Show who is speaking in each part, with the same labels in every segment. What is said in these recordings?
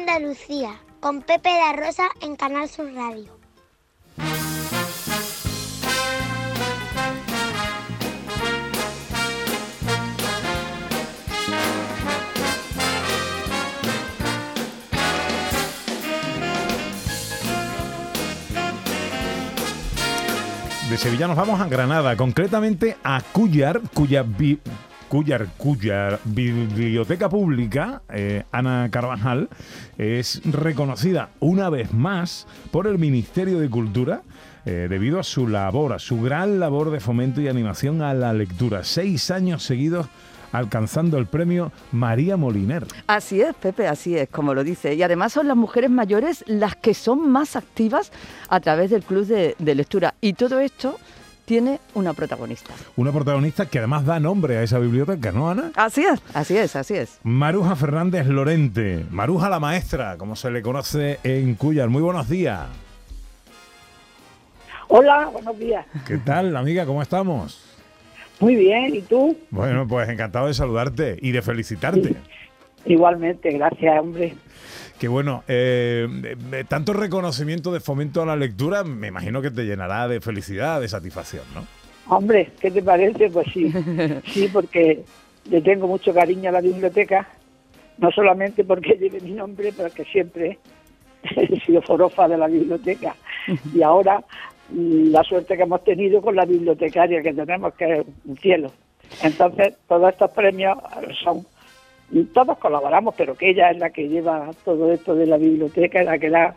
Speaker 1: Andalucía con Pepe da Rosa en Canal Sur Radio.
Speaker 2: De Sevilla nos vamos a Granada, concretamente a Cuyar, cuya Cuyar, cuya biblioteca pública, eh, Ana Carvajal, es reconocida una vez más por el Ministerio de Cultura eh, debido a su labor, a su gran labor de fomento y animación a la lectura. Seis años seguidos alcanzando el premio María Moliner.
Speaker 3: Así es, Pepe, así es, como lo dice. Y además son las mujeres mayores las que son más activas a través del club de, lectura. Y todo esto tiene una protagonista.
Speaker 2: Una protagonista que además da nombre a esa biblioteca, ¿no, Ana?
Speaker 3: Así es, así es, así es.
Speaker 2: Maruja Fernández Lorente, Maruja la maestra, como se le conoce en Cuyar. Muy buenos días.
Speaker 4: Hola, buenos días.
Speaker 2: ¿Qué tal, amiga? ¿Cómo estamos?
Speaker 4: Muy bien, ¿y tú?
Speaker 2: Bueno, pues encantado de saludarte y de felicitarte.
Speaker 4: Igualmente, gracias, hombre.
Speaker 2: Qué bueno, eh, tanto reconocimiento de fomento a la lectura, me imagino que te llenará de felicidad, de satisfacción, ¿no?
Speaker 4: Hombre, ¿qué te parece? Pues sí, sí, porque le tengo mucho cariño a la biblioteca, no solamente porque lleve mi nombre, pero que siempre he sido forofa de la biblioteca. Y ahora la suerte que hemos tenido con la bibliotecaria que tenemos, que es un cielo. Entonces, todos estos premios son, todos colaboramos, pero que ella es la que lleva todo esto de la biblioteca, la que da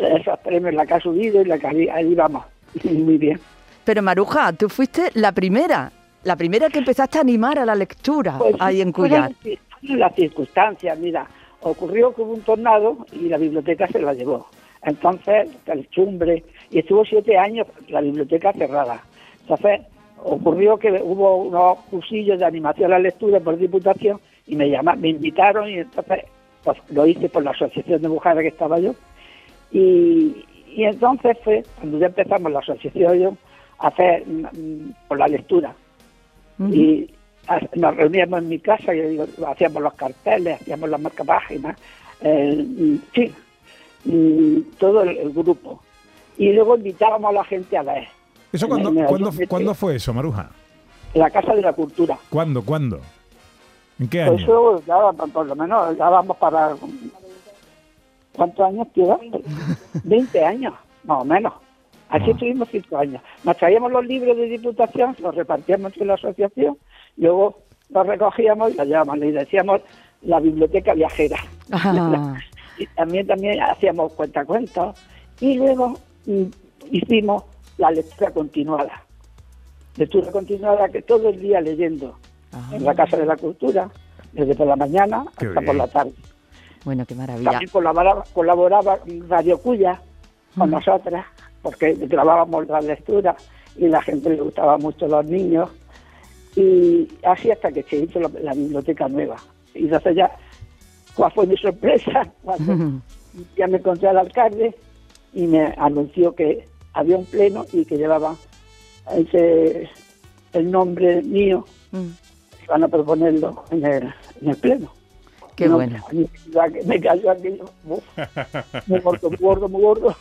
Speaker 4: esos premios, la que ha subido y la que ahí, vamos. Muy bien.
Speaker 3: Pero Maruja, tú fuiste la primera, la primera que empezaste a animar a la lectura pues ahí en Cuyar.
Speaker 4: Las circunstancias, mira, ocurrió que hubo un tornado y la biblioteca se la llevó. Entonces, el chumbre, y estuvo siete años la biblioteca cerrada. Entonces, ocurrió que hubo unos cursillos de animación a la lectura por diputación y me llamaron, me invitaron y entonces pues, lo hice por la asociación de mujeres que estaba yo. Y, entonces fue cuando ya empezamos la asociación a hacer mm, por la lectura. Y nos reuníamos en mi casa y hacíamos los carteles, hacíamos las marcas páginas, eh, sí, todo el, grupo. Y luego invitábamos a la gente a ver.
Speaker 2: ¿Eso cuándo, ¿cuándo, fue eso, Maruja?
Speaker 4: En la Casa de la Cultura.
Speaker 2: ¿Cuándo? ¿Cuándo? ¿En qué
Speaker 4: pues
Speaker 2: año?
Speaker 4: Eso ya, por lo menos, ya vamos para... ¿Cuántos años queda? 20 años, más o menos. Así ah. tuvimos cinco años. Nos traíamos los libros de diputación, los repartíamos en la asociación, luego los recogíamos y los llevábamos. Y decíamos la biblioteca viajera. y también, también hacíamos cuentacuentos y luego mm, hicimos la lectura continuada. Lectura continuada que todo el día leyendo en la ah. Casa de la Cultura, desde por la mañana hasta por la tarde.
Speaker 3: Bueno, qué maravilla.
Speaker 4: También colaboraba, colaboraba Radio Cuya con nosotras, porque grabábamos la lectura y la gente le gustaba mucho los niños. Y así hasta que se hizo la biblioteca nueva. Y entonces ya cuál fue mi sorpresa cuando ya me encontré al alcalde y me anunció que había un pleno y que llevaba ese, el nombre mío y van a proponerlo en el, en el pleno.
Speaker 3: Qué bueno.
Speaker 4: Me cayó aquello, muy gordo, muy gordo, muy gordo.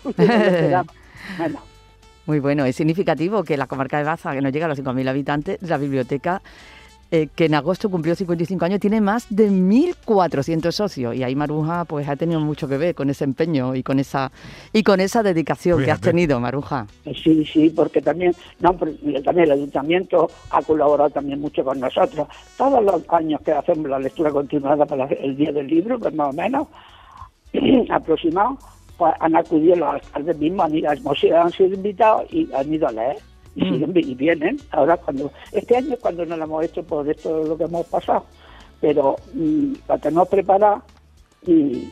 Speaker 3: bueno. Muy bueno, es significativo que la comarca de Baza, que no llega a los 5.000 habitantes, la biblioteca eh, que en agosto cumplió 55 años, tiene más de 1.400 socios. Y ahí Maruja pues ha tenido mucho que ver con ese empeño y con esa y con esa dedicación que has tenido, Maruja.
Speaker 4: Sí, sí, porque también, no, también el ayuntamiento ha colaborado también mucho con nosotros. Todos los años que hacemos la lectura continuada para el Día del Libro, pues más o menos, aproximado, pues han acudido los alcaldes mismos, han, han sido invitados y han ido a leer y, mm. y vienen. Ahora, cuando este año es cuando no lo hemos hecho por esto lo que hemos pasado, pero mm, la tenemos preparada y,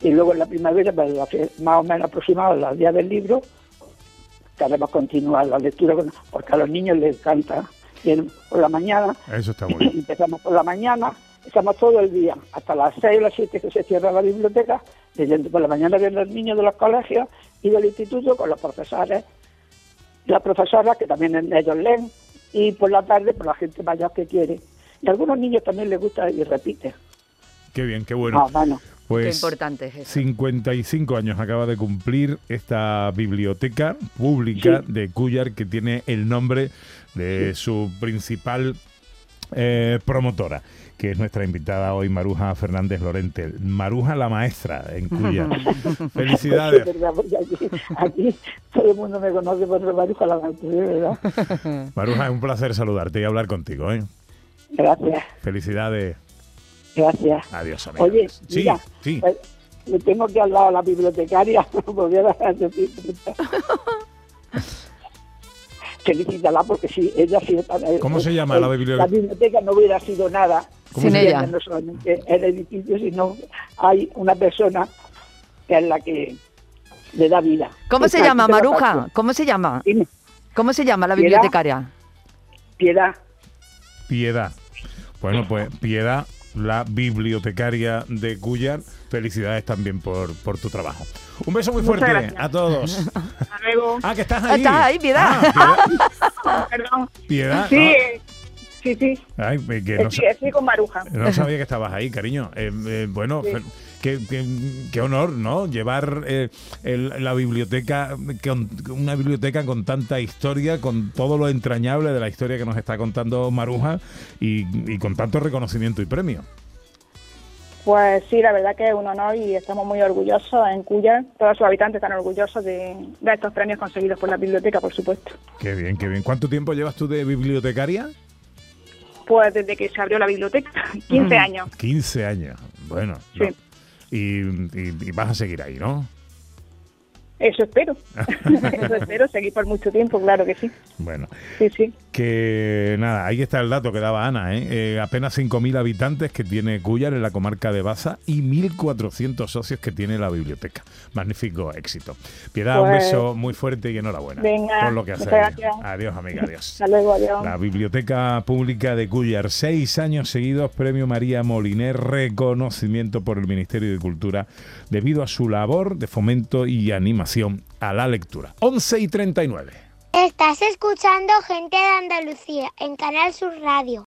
Speaker 4: y luego en la primavera, pues, más o menos aproximado al día del libro, queremos continuar la lectura porque a los niños les encanta. por la mañana,
Speaker 2: Eso está muy bien.
Speaker 4: empezamos por la mañana, estamos todo el día, hasta las 6 o las 7 que se cierra la viblioteca, leyendo por la mañana vienen los niños de los colegios y del instituto con los profesores la profesora, que también ellos leen, y por la tarde, por la gente mayor que quiere. Y a algunos niños también les gusta y repite.
Speaker 2: qué bien, qué bueno.
Speaker 4: Ah, bueno.
Speaker 2: Pues
Speaker 3: Qué importante es eso.
Speaker 2: 55 años acaba de cumplir esta biblioteca pública
Speaker 4: Sí.
Speaker 2: de Cuyar que tiene el nombre de su principal eh, promotora, que es nuestra invitada hoy, Maruja Fernández Lorente. Maruja la maestra en Cuyar.
Speaker 4: Es
Speaker 2: Felicidades.
Speaker 4: verdad, porque aquí, aquí todo el mundo me conoce por Maruja la Maestra, ¿eh? ¿verdad?
Speaker 2: Maruja, es un placer saludarte y hablar contigo. ¿eh?
Speaker 4: Gracias,
Speaker 2: Felicidades.
Speaker 4: gracias.
Speaker 2: Adiós, amiga.
Speaker 4: Oye,
Speaker 2: sí,
Speaker 4: mira,
Speaker 2: sí.
Speaker 4: eh, le tengo que hablar a la bibliotecaria, decir, felicítala porque sí, ella sí está-
Speaker 2: ¿Cómo se
Speaker 4: eh,
Speaker 2: llama la
Speaker 4: eh,
Speaker 2: biblioteca?
Speaker 4: La biblioteca no hubiera sido nada
Speaker 3: Sin
Speaker 4: si
Speaker 3: ella.
Speaker 4: no solamente el edificio, sino hay una persona que es la que le da vida.
Speaker 3: ¿Cómo se llama, Maruja? ¿Cómo se llama?
Speaker 4: Dime,
Speaker 3: ¿Cómo se llama la bibliotecaria?
Speaker 4: Piedad.
Speaker 2: Piedad. Bueno, pues Piedad, la bibliotecaria de Cuyar, felicidades también por, por tu trabajo. Un beso muy
Speaker 5: Muchas
Speaker 2: fuerte
Speaker 5: gracias.
Speaker 2: a todos.
Speaker 5: Hasta luego.
Speaker 2: Ah, que estás ahí.
Speaker 3: ¿Estás ahí, Piedad?
Speaker 2: Ah, Piedad.
Speaker 5: Perdón.
Speaker 2: Piedad.
Speaker 5: Sí, eh, sí, sí.
Speaker 2: Ay, eh, que no,
Speaker 5: Estoy,
Speaker 2: sa-
Speaker 5: estoy con Maruja.
Speaker 2: no sabía que estabas ahí, cariño. Eh, eh, bueno,
Speaker 5: Sí.
Speaker 2: Qué, qué- qué honor, ¿no? Llevar eh, el- la biblioteca, con, una biblioteca con tanta historia, con todo lo entrañable de la historia que nos está contando Maruja y, y con tanto reconocimiento y premio.
Speaker 5: Pues sí, la verdad que es un honor y estamos muy orgullosos en Cuya. Todos sus habitantes están orgullosos de, de estos premios conseguidos por la biblioteca, por supuesto.
Speaker 2: Qué bien, qué bien. ¿Cuánto tiempo llevas tú de bibliotecaria?
Speaker 5: Pues desde que se abrió la biblioteca, 15 años.
Speaker 2: 15 años. Bueno.
Speaker 5: Sí.
Speaker 2: no. Y, y- vas a seguir ahí, ¿no?
Speaker 5: Eso espero. Eso espero, seguir por mucho tiempo, claro que sí.
Speaker 2: Bueno,
Speaker 5: Sí, sí.
Speaker 2: que nada, ahí está el dato que daba Ana, ¿eh? Eh, apenas 5.000 habitantes que tiene Cuyar en la comarca de Baza y 1.400 socios que tiene la biblioteca. Magnífico éxito. Piedad, un
Speaker 5: Pues,
Speaker 2: beso muy fuerte y enhorabuena
Speaker 5: venga,
Speaker 2: por lo que hace.
Speaker 5: muchas gracias.
Speaker 2: Adiós, amiga, adiós.
Speaker 5: Hasta luego, adiós.
Speaker 2: La Biblioteca Pública de Cuyar, seis años seguidos, Premio María Moliner, reconocimiento por el Ministerio de Cultura debido a su labor de fomento y a la lectura. 11 y 39.
Speaker 1: Estás escuchando Gente de Andalucía en Canal Sur Radio.